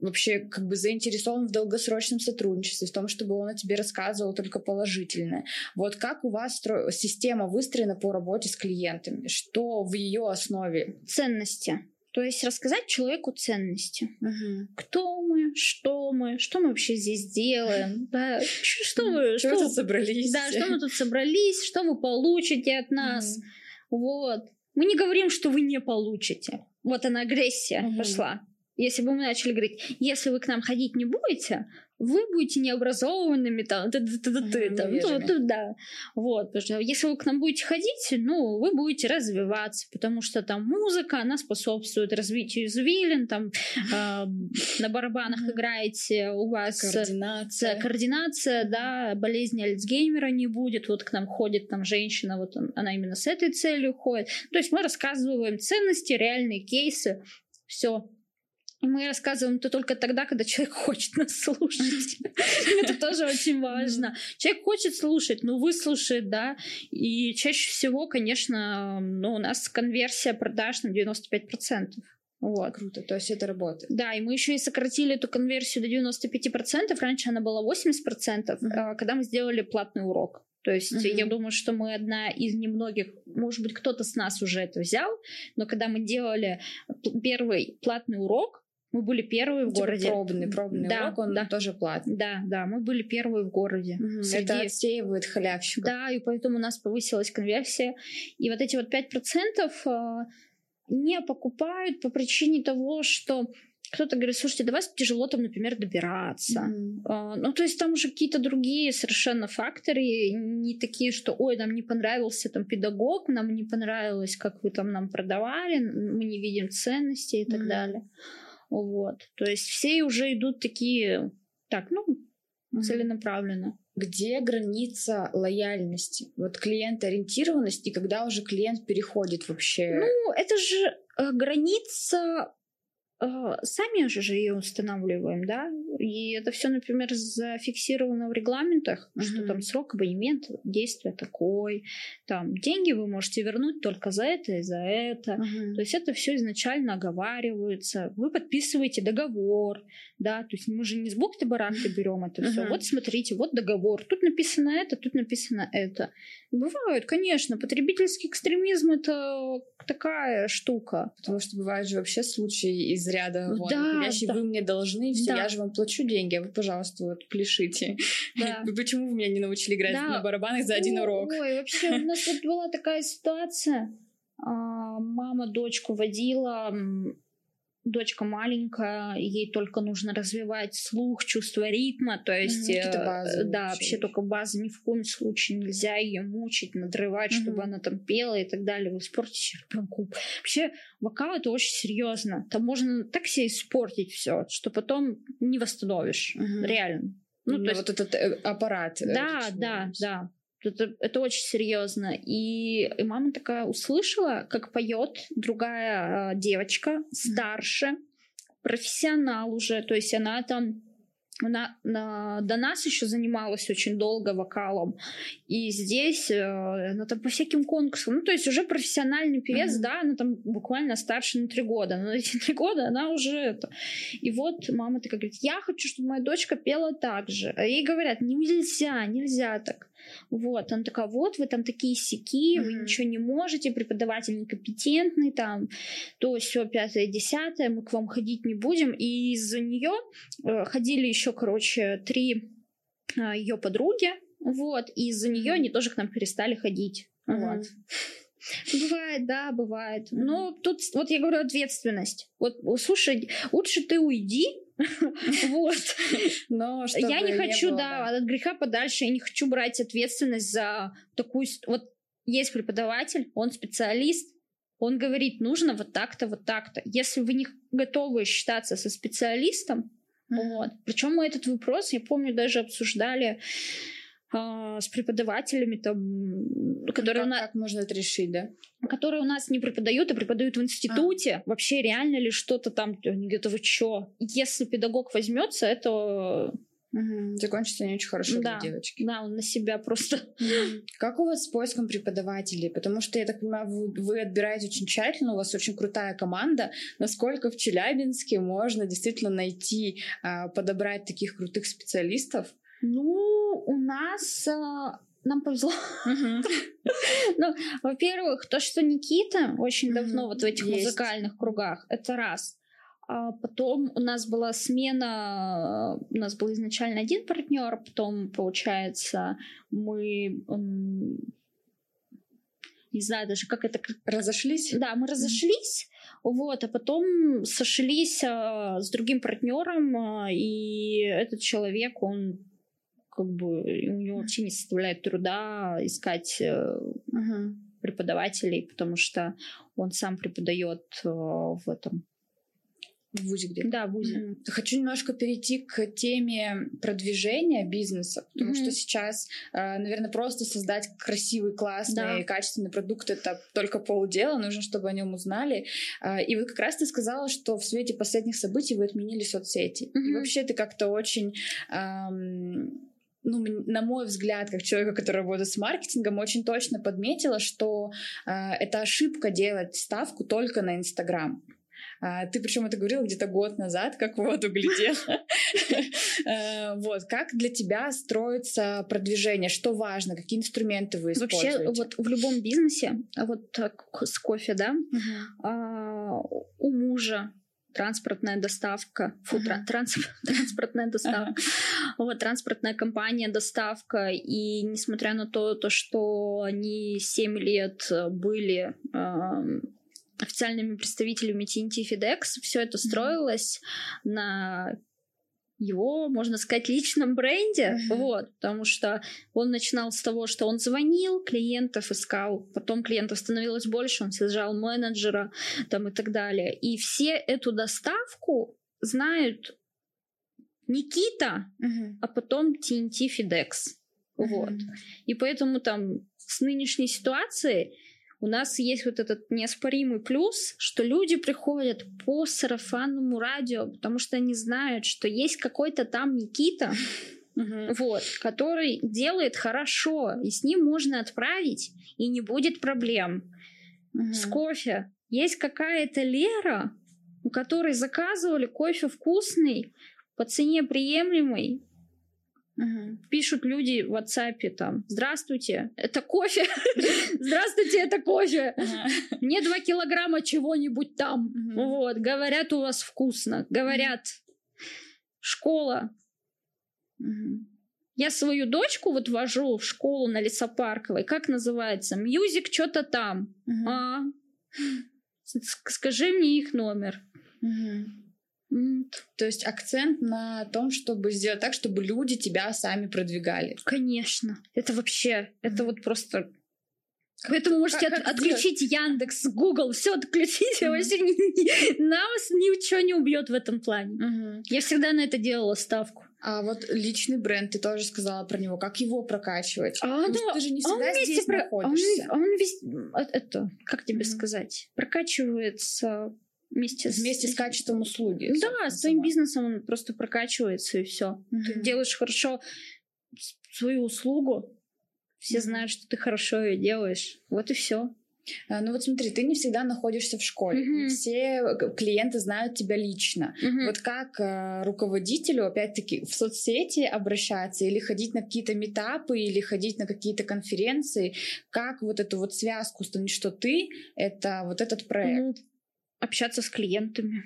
A: вообще как бы заинтересован в долгосрочном сотрудничестве, в том, чтобы он о тебе рассказывал только положительное. Вот как у вас стро- система выстроена по работе с клиентами? Что в ее основе?
B: Ценности. То есть рассказать человеку ценности. Кто мы, что мы, что мы вообще здесь делаем, да, [LAUGHS] что
A: Чего
B: что,
A: тут собрались?
B: да, что мы тут собрались, что вы получите от нас, вот. Мы не говорим, что вы не получите. Вот она агрессия
A: Мгм.
B: пошла. Если бы мы начали говорить, если вы к нам ходить не будете, вы будете необразованными, там, т- т- т- т-
A: Мгм,
B: там,
A: невежими.
B: то- да. Вот, потому что если вы к нам будете ходить, ну, вы будете развиваться, потому что там музыка, она способствует развитию извилин, там, а, на барабанах играете, у вас э,
A: Координация.
B: координация, да, болезни Альцгеймера не будет. Вот к нам ходит там женщина, вот он- она именно с этой целью ходит. То есть мы рассказываем ценности, реальные кейсы, все. Мы рассказываем это только тогда, когда человек хочет нас слушать. [LAUGHS] Это тоже очень важно. Человек хочет слушать, ну, выслушает, да. И чаще всего, конечно, ну, у нас конверсия продаж на 95%. Вот.
A: Круто, то есть это работает.
B: Да, и мы еще и сократили эту конверсию до 95%. Раньше она была 80%,
A: Мгм.
B: а, когда мы сделали платный урок. То есть угу. я думаю, что мы одна из немногих, может быть, кто-то с нас уже это взял, но когда мы делали первый платный урок, мы были первые в
A: типа
B: городе.
A: Пробный, пробный да, урок, он да. тоже платный.
B: Да, да, мы были первые в городе.
A: Угу, среди... Это отсеивает халявщиков.
B: Да, и поэтому у нас повысилась конверсия. И вот эти вот 5% э, не покупают по причине того, что кто-то говорит, слушайте, да вас тяжело там, например, добираться. Mm-hmm. А, ну, то есть там уже какие-то другие совершенно факторы, не такие, что, ой, нам не понравился там педагог, нам не понравилось, как вы там нам продавали, мы не видим ценности и так mm-hmm. далее. Вот. То есть все уже идут такие, так, ну, mm-hmm. целенаправленно.
A: Где граница лояльности? Вот клиент ориентированности, когда уже клиент переходит вообще...
B: Ну, это же э, граница а, сами же ее устанавливаем, да, и это все, например, зафиксировано в регламентах, mm-hmm. что там срок абонемента действия такой, там деньги вы можете вернуть только за это и за это, mm-hmm. то есть это все изначально оговаривается, вы подписываете договор, да, то есть мы же не с бухты барахты берем это mm-hmm. все, вот смотрите, вот договор, тут написано это, тут написано это, бывают, конечно, потребительский экстремизм это такая штука,
A: потому что бывают же вообще случаи из ряда ну, вон, да, вещи, да. вы мне должны, все, да. я же вам плачу деньги, а вы, пожалуйста, вот пляшите. [LAUGHS] Да. Почему вы меня не научили играть да. на барабанах за один урок?
B: Ой, вообще, у нас [LAUGHS] вот была такая ситуация. А, мама дочку водила дочка маленькая, ей только нужно развивать слух, чувство ритма, то есть, э, базы, да, вообще только базы ни в коем случае нельзя ее мучить, надрывать, mm-hmm. чтобы она там пела и так далее. Вы испортите ребенку. Вообще вокал это очень серьезно. Там можно так себе испортить все, что потом не восстановишь, mm-hmm. реально.
A: Ну, ну то есть... вот этот э, аппарат.
B: Э, да, да, да. Это, это очень серьезно. И, и мама такая услышала, как поет другая э, девочка, старше, профессионал уже. То есть она там она на, до нас еще занималась очень долго вокалом. И здесь э, она там по всяким конкурсам. Ну, то есть уже профессиональный певец, mm-hmm. да, она там буквально старше на три года. Но [LAUGHS] эти три года она уже это. И вот мама такая говорит, я хочу, чтобы моя дочка пела так же. А ей говорят, нельзя, нельзя так. Вот, она такая, вот, вы там такие сики, mm-hmm. вы ничего не можете, преподаватель некомпетентный, там, то все пятое, десятое, мы к вам ходить не будем. И из-за нее э, ходили еще, короче, три э, ее подруги, вот, и из-за нее они тоже к нам перестали ходить. Mm-hmm. Вот. Бывает, да, бывает. Но тут, вот я говорю, ответственность. Вот, слушай, лучше ты уйди, [LAUGHS] Вот. Но я не хочу, не да, от греха подальше, я не хочу брать ответственность за такую... Вот есть преподаватель, он специалист, он говорит, нужно вот так-то, вот так-то. Если вы не готовы считаться со специалистом, вот. Причем мы этот вопрос, я помню, даже обсуждали а, с преподавателями, там,
A: которые как, у нас... Как можно это решить, да?
B: Которые у нас не преподают, а преподают в институте. А. Вообще реально ли что-то там? Они говорят, вы чё? Если педагог возьмется, это
A: Угу. Закончится не очень хорошо да, для девочки.
B: Да, он на себя просто.
A: Как у вас с поиском преподавателей? Потому что, я так понимаю, вы, вы отбираете очень тщательно, у вас очень крутая команда. Насколько в Челябинске можно действительно найти, а, подобрать таких крутых специалистов?
B: Ну, у нас а, нам повезло. [LAUGHS] Ну, во-первых, то, что Никита очень давно вот в этих музыкальных кругах, это раз. А потом у нас была смена, у нас был изначально один партнер, потом, получается, мы не знаю даже, как это...
A: Разошлись?
B: Да, мы разошлись, вот, а потом сошлись а, с другим партнером, а, и этот человек, он как бы у него вообще не составляет труда искать uh-huh. преподавателей, потому что он сам преподает э, в этом
A: в ВУЗе где?
B: Да, в ВУЗе.
A: Mm-hmm. Хочу немножко перейти к теме продвижения бизнеса, потому mm-hmm. что сейчас, э, наверное, просто создать красивый, классный, да. качественный продукт — это только полдела, нужно, чтобы о нем узнали. И вот как раз ты сказала, что в свете последних событий вы отменили соцсети. Mm-hmm. И вообще ты как-то очень... Эм, ну, на мой взгляд, как человека, который работает с маркетингом, очень точно подметила, что э, это ошибка делать ставку только на Инстаграм. А, ты причем это говорила где-то год назад, как в воду глядела. Э, [LAUGHS] вот, как для тебя строится продвижение? Что важно? Какие инструменты вы используете?
B: Вообще, вот в любом бизнесе, вот с кофе, да, а, у мужа транспортная доставка, фу, uh-huh. транс, [LAUGHS] транспортная доставка, вот, транспортная компания, доставка, и несмотря на то, то что они 7 лет были э, официальными представителями TNT FedEx, все это строилось на его, можно сказать, личном бренде, uh-huh. вот, потому что он начинал с того, что он звонил, клиентов искал, потом клиентов становилось больше, он сажал менеджера там и так далее. И все эту доставку знают Никита, uh-huh. а потом TNT FedEx. Uh-huh. Вот. И поэтому там с нынешней ситуацией у нас есть вот этот неоспоримый плюс, что люди приходят по сарафанному радио, потому что они знают, что есть какой-то там Никита, вот, который делает хорошо, и с ним можно отправить, и не будет проблем. С кофе. Есть какая-то Лера, у которой заказывали кофе вкусный, по цене приемлемый, Угу. Пишут люди в WhatsApp там, здравствуйте, это кофе, [LAUGHS] здравствуйте, это кофе, мне два килограмма чего-нибудь там, вот, говорят, у вас вкусно, говорят, школа. Я свою дочку вот вожу в школу на Лесопарковой, как называется, мьюзик что-то там, а, скажи мне их номер.
A: То есть акцент на том, чтобы сделать так, чтобы люди тебя сами продвигали.
B: Конечно. Это вообще, это вот просто Поэтому можете как, от, отключить Яндекс, Google, все отключите, mm-hmm. вообще ни, ни, нас ничего не убьет в этом плане. Mm-hmm. Я всегда на это делала ставку.
A: А вот личный бренд, ты тоже сказала про него, как его прокачивать?
B: А, да,
A: ты же не всегда он здесь про... находишься.
B: Он, он весь, это, как тебе mm-hmm. сказать, прокачивается вместе,
A: вместе с, с качеством услуги.
B: Да, с твоим бизнесом он просто прокачивается и все. Угу. Ты делаешь хорошо свою услугу, все знают, что ты хорошо ее делаешь. Вот и все.
A: А, ну вот смотри, ты не всегда находишься в школе, mm-hmm. все клиенты знают тебя лично. Mm-hmm. Вот как э, руководителю, опять-таки, в соцсети обращаться или ходить на какие-то метапы, или ходить на какие-то конференции, как вот эту вот связку установить, что ты — это вот этот проект? Mm-hmm
B: общаться с клиентами.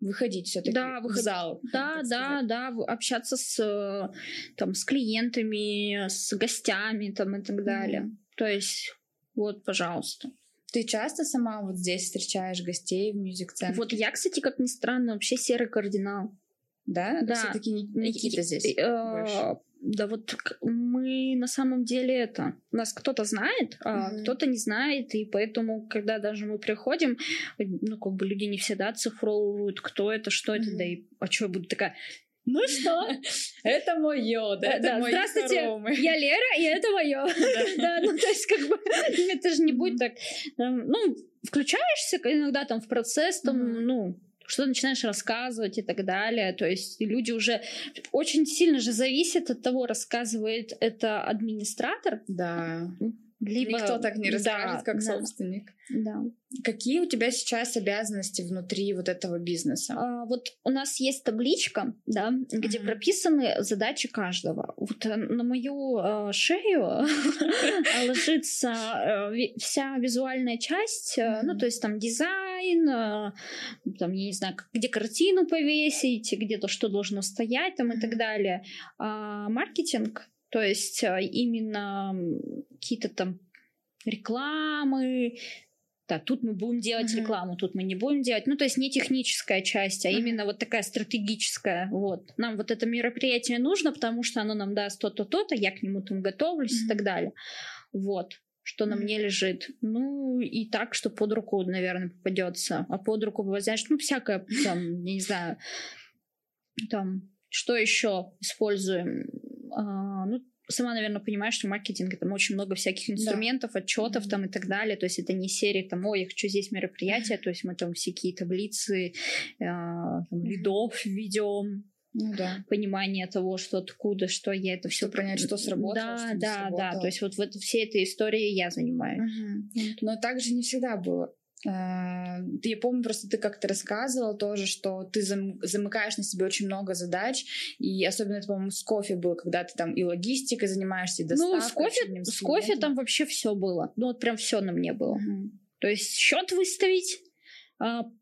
A: Выходить все-таки
B: да,
A: выход... в зал.
B: Да, да, да, общаться с, там, с клиентами, с гостями там, и так далее. Mm-hmm. То есть, вот, пожалуйста.
A: Ты часто сама вот здесь встречаешь гостей в мюзик-центре?
B: Вот я, кстати, как ни странно, вообще серый кардинал.
A: Да?
B: Да.
A: Все-таки Никита здесь э, больше.
B: Да вот мы на самом деле это... Нас кто-то знает, а mm-hmm. кто-то не знает, и поэтому, когда даже мы приходим, ну, как бы люди не всегда оцифровывают, кто это, что mm-hmm. это, да и а что я буду такая... Ну что? [LAUGHS]
A: Это мое, да, это мое.
B: Здравствуйте, я Лера, и это мое. [LAUGHS] [LAUGHS] Да, ну то есть как бы это же не будет так. Ну, включаешься иногда там в процесс, там, ну, что начинаешь рассказывать и так далее. То есть люди уже очень сильно же зависит от того, рассказывает это администратор.
A: Да. Либо... Никто так не расскажет, да, как да. собственник.
B: Да.
A: Какие у тебя сейчас обязанности внутри вот этого бизнеса?
B: А, вот у нас есть табличка, да, где uh-huh. прописаны задачи каждого. Вот э, на мою э, шею [LAUGHS] ложится э, вся визуальная часть, uh-huh. ну то есть там дизайн, э, там я не знаю, где картину повесить, где-то что должно стоять, там и так далее. А маркетинг то есть а, именно какие-то там рекламы, да, тут мы будем делать mm-hmm. рекламу, тут мы не будем делать. Ну, то есть не техническая часть, а mm-hmm. именно вот такая стратегическая. Вот. Нам вот это мероприятие нужно, потому что оно нам даст то-то, то-то, я к нему там готовлюсь mm-hmm. и так далее. Вот что на мне лежит. Ну, и так, что под руку, наверное, попадется. А под руку, знаешь, ну, всякое там, я не знаю, там, что еще используем? А, ну, сама, наверное, понимаешь, что маркетинг там очень много всяких инструментов, да. отчетов mm-hmm. там и так далее. То есть это не серия там, ой, я хочу здесь мероприятие, mm-hmm. то есть мы там всякие таблицы, э, там, mm-hmm. лидов ведем.
A: Ну, да.
B: понимание того, что откуда, что я это все
A: понять, что сработало.
B: Да, что да, да. То есть вот в это, всей этой истории я занимаюсь.
A: Угу. Но также не всегда было я помню, просто ты как-то рассказывал тоже, что ты замыкаешь на себе очень много задач, и особенно это, по-моему, с кофе было, когда ты там и логистикой занимаешься, и доставкой.
B: Ну, с кофе, с кофе там вообще все было. Ну, вот прям все на мне было. Угу. То есть счет выставить,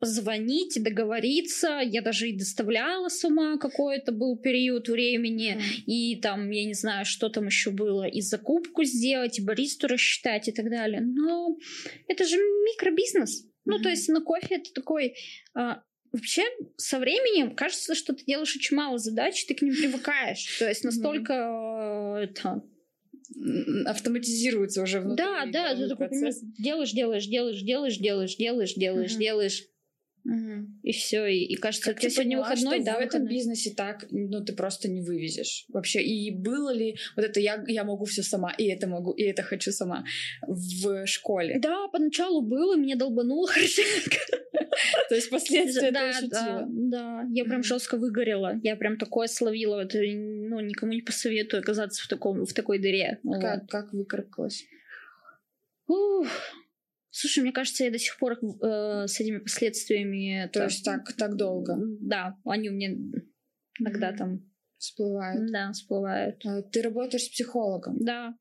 B: позвонить, договориться. Я даже и доставляла с ума какой-то был период времени. Mm. И там, я не знаю, что там еще было. И закупку сделать, и баристу рассчитать и так далее. Но это же микробизнес. Mm-hmm. Ну, то есть на кофе это такой... А, вообще, со временем кажется, что ты делаешь очень мало задач, ты к ним привыкаешь. То есть настолько mm-hmm. это
A: автоматизируется уже внутри.
B: Да, да, ты такой делаешь, делаешь, делаешь, делаешь, делаешь, делаешь, делаешь, делаешь. Угу. И все, и, и кажется,
A: как ты сегодня поняла, выходной, что да, в этом выходной. бизнесе так, ну, ты просто не вывезешь вообще. И было ли вот это я, я могу все сама, и это могу, и это хочу сама в школе?
B: Да, поначалу было, меня долбануло [LAUGHS] хорошенько. [LAUGHS]
A: То есть последствия
B: да,
A: ты ощутила?
B: Да, да, я прям жестко выгорела. Я прям такое словила. Это, ну, никому не посоветую оказаться в, таком, в такой дыре.
A: Как, вот. как выкарабкалась?
B: Ух. Слушай, мне кажется, я до сих пор э, с этими последствиями...
A: То есть так, так долго?
B: Да, они у меня иногда mm-hmm. там...
A: Всплывают?
B: Да, всплывают.
A: А ты работаешь с психологом?
B: Да.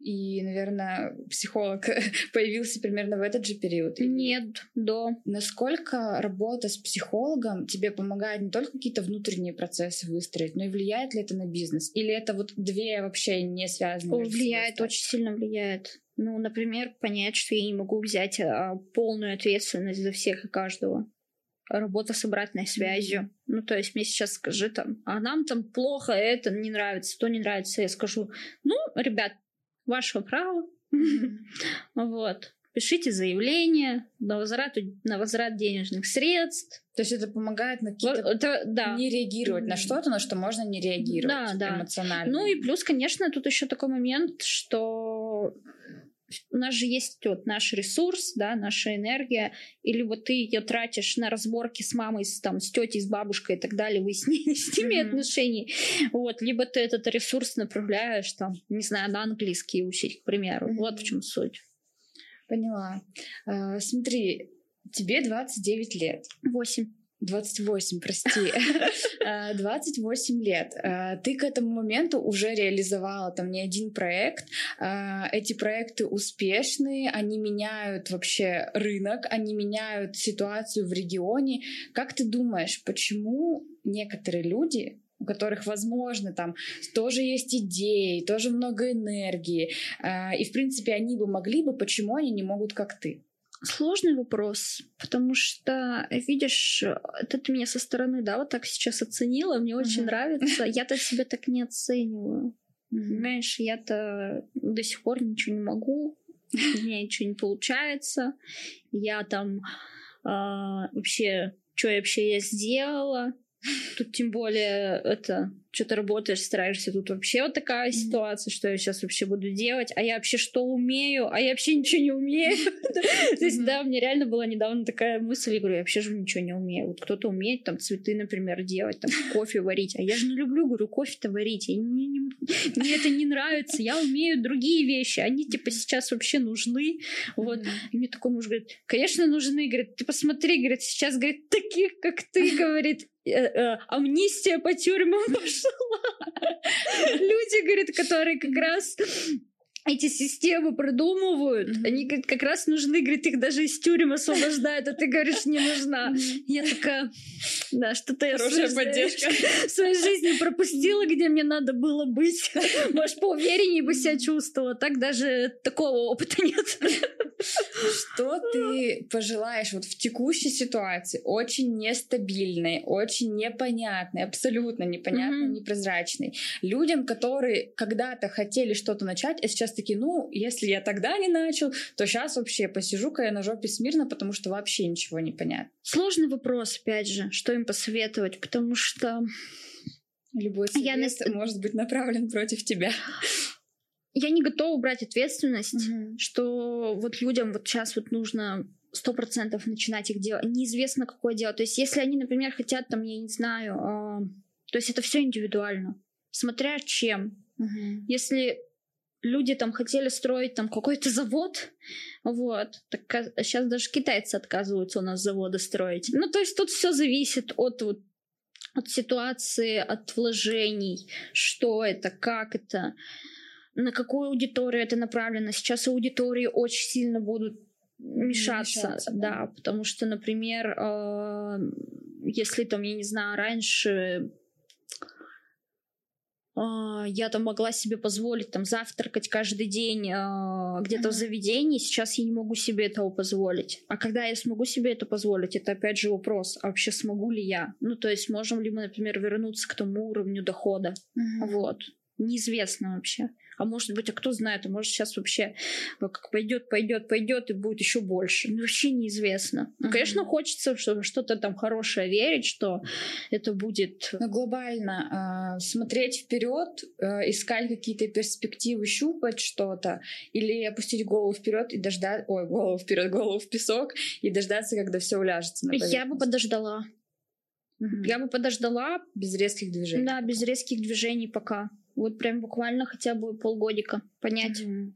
A: И, наверное, психолог [LAUGHS] появился примерно в этот же период?
B: Нет, до.
A: Насколько работа с психологом тебе помогает не только какие-то внутренние процессы выстроить, но и влияет ли это на бизнес? Или это вот две вообще не связанные?
B: Влияет, очень сильно влияет. Ну, например, понять, что я не могу взять а, полную ответственность за всех и каждого. Работа с обратной связью. Ну, то есть мне сейчас скажи там, а нам там плохо, это не нравится, то не нравится. Я скажу, ну, ребят, вашего права. [LAUGHS] Вот. Пишите заявление на возврат, на возврат денежных средств.
A: То есть это помогает на какие-то... Это, да. Не реагировать на что-то, на что можно не реагировать да, да. эмоционально.
B: Ну и плюс, конечно, тут еще такой момент, что у нас же есть вот наш ресурс, да, наша энергия, или вот ты ее тратишь на разборки с мамой, с, там, с тетей, с бабушкой и так далее, выяснение с ними mm-hmm. отношений, вот, либо ты этот ресурс направляешь, там, не знаю, на английский учить, к примеру, mm-hmm. вот в чем суть.
A: Поняла. А, смотри, тебе 29 лет.
B: 8.
A: 28, прости, [LAUGHS] 28 лет. А, ты к этому моменту уже реализовала там не один проект. А, эти проекты успешные, они меняют вообще рынок, они меняют ситуацию в регионе. Как ты думаешь, почему некоторые люди у которых, возможно, там тоже есть идеи, тоже много энергии, и, в принципе, они бы могли бы, почему они не могут, как ты?
B: Сложный вопрос, потому что, видишь, это ты меня со стороны, да, вот так сейчас оценила, мне uh-huh. очень нравится. [LAUGHS] Я-то себя так не оцениваю. Uh-huh. Понимаешь, я-то до сих пор ничего не могу, [LAUGHS] у меня ничего не получается. Я там а, вообще, что вообще я сделала? Тут тем более это что то работаешь, стараешься, тут вообще вот такая mm-hmm. ситуация, что я сейчас вообще буду делать, а я вообще что умею, а я вообще ничего не умею. [LAUGHS] То есть, да, мне реально была недавно такая мысль, я говорю, я вообще же ничего не умею. Вот кто-то умеет там цветы, например, делать, там [LAUGHS] кофе варить, а я же не люблю, говорю, кофе-то варить, мне это не нравится, я умею другие вещи, они типа сейчас вообще нужны, вот. И мне такой муж говорит, конечно, нужны, говорит, ты посмотри, говорит, сейчас, говорит, таких, как ты, говорит, амнистия по тюрьмам [LAUGHS] пошла. Люди, говорит, которые как раз эти системы продумывают, mm-hmm. они говорит, как раз нужны, говорит, их даже из тюрем освобождают, а ты говоришь, не нужна. Mm-hmm. Я такая, да, что-то я
A: Хорошая поддержка. [LAUGHS]
B: в своей жизни пропустила, где мне надо было быть. [LAUGHS] Может, поувереннее бы себя чувствовала. Так даже такого опыта нет.
A: Что ты пожелаешь вот в текущей ситуации, очень нестабильной, очень непонятной, абсолютно непонятной, mm-hmm. непрозрачной, людям, которые когда-то хотели что-то начать, а сейчас такие, ну, если я тогда не начал, то сейчас вообще посижу-ка я на жопе смирно, потому что вообще ничего не понятно.
B: Сложный вопрос, опять же, что им посоветовать, потому что...
A: Любой совет я... может быть направлен против тебя
B: я не готова брать ответственность, mm-hmm. что вот людям вот сейчас вот нужно сто процентов начинать их делать. Неизвестно, какое дело. То есть, если они, например, хотят там, я не знаю, э, то есть это все индивидуально, смотря чем. Mm-hmm. Если люди там хотели строить там какой-то завод, вот, так сейчас даже китайцы отказываются у нас заводы строить. Ну, то есть тут все зависит от вот от ситуации, от вложений, что это, как это, на какую аудиторию это направлено. Сейчас аудитории очень сильно будут мешаться, мешаться да. да, потому что, например, э, если там, я не знаю, раньше я там могла себе позволить там завтракать каждый день э, где-то uh-huh. в заведении, сейчас я не могу себе этого позволить. А когда я смогу себе это позволить, это опять же вопрос, а вообще смогу ли я? Ну, то есть можем ли мы, например, вернуться к тому уровню дохода? Uh-huh. Вот. Неизвестно вообще. А может быть, а кто знает, а может сейчас вообще как пойдет, пойдет, пойдет и будет еще больше. Ну, вообще неизвестно. Ну, конечно, хочется что что-то там хорошее верить, что это будет.
A: Но глобально э, смотреть вперед, э, искать какие-то перспективы, щупать что-то, или опустить голову вперед и дождаться, ой, голову вперед, голову в песок и дождаться, когда все уляжется.
B: На Я бы подождала. Угу. Я бы подождала.
A: Без резких движений.
B: Да, без резких движений пока. Вот прям буквально хотя бы полгодика понять. Mm-hmm.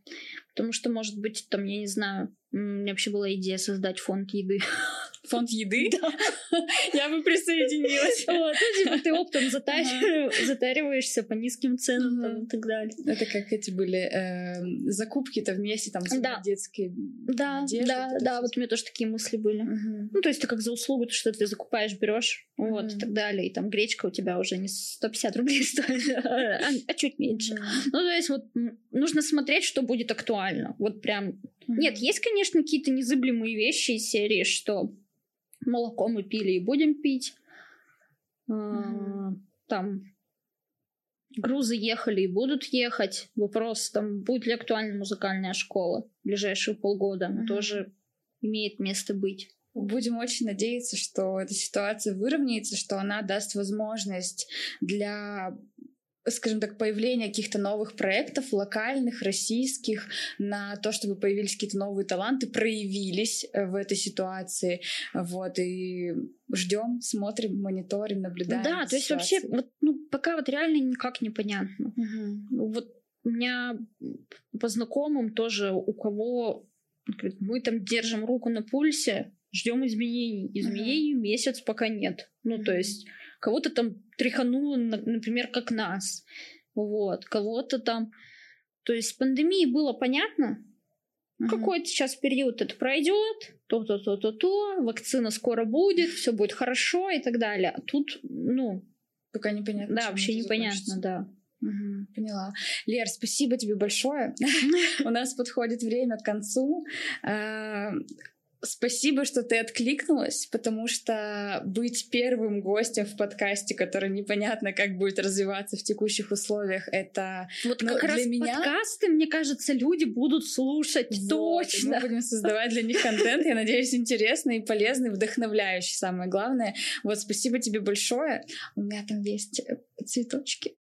B: Потому что, может быть, там, я не знаю, у меня вообще была идея создать фонд еды. [LAUGHS]
A: Фонд еды? [LAUGHS] Я бы присоединилась. [LAUGHS]
B: Вот, ну, типа ты оптом [LAUGHS] затариваешься по низким ценам и так далее.
A: Это как эти были эм, закупки-то вместе, там, детские
B: Да, да, да, вот у меня тоже такие мысли были. Ну, то есть ты как за услугу, что ты закупаешь, берешь, вот, и так далее. И там гречка у тебя уже не 150 рублей стоит, а, а чуть меньше. Ну, то есть вот нужно смотреть, что будет актуально. Вот прям... Нет, есть, конечно, какие-то незыблемые вещи из серии, что молоко мы пили и будем пить. Mm-hmm. Там грузы ехали и будут ехать. Вопрос, там, будет ли актуальна музыкальная школа в ближайшие полгода, mm-hmm. тоже имеет место быть.
A: Будем очень надеяться, что эта ситуация выровняется, что она даст возможность для скажем так, появления каких-то новых проектов, локальных, российских, на то, чтобы появились какие-то новые таланты, проявились э, в этой ситуации. Вот, и ждем, смотрим, мониторим, наблюдаем.
B: Да, то есть вообще, вот, ну, пока вот реально никак непонятно. Угу. Вот у меня по знакомым тоже, у кого мы там держим руку на пульсе, ждем изменений. Изменений uh месяц пока нет. Ну, uh то есть кого-то там тряхануло, например, как нас. Вот, кого-то там... То есть пандемии было понятно, uh какой-то сейчас период это пройдет, то-то, то-то, то, вакцина скоро будет, все будет хорошо и так далее. А тут, ну...
A: Пока непонятно.
B: Да, вообще непонятно, да.
A: Угу, поняла. Лер, спасибо тебе большое. [LAUGHS] У нас подходит время к концу. Спасибо, что ты откликнулась, потому что быть первым гостем в подкасте, который непонятно, как будет развиваться в текущих условиях, это
B: вот ну, как для раз меня... подкасты, мне кажется, люди будут слушать вот, точно.
A: Мы будем [LAUGHS] создавать для них контент, я надеюсь, интересный, полезный, вдохновляющий, самое главное. Вот, спасибо тебе большое. У меня там есть цветочки.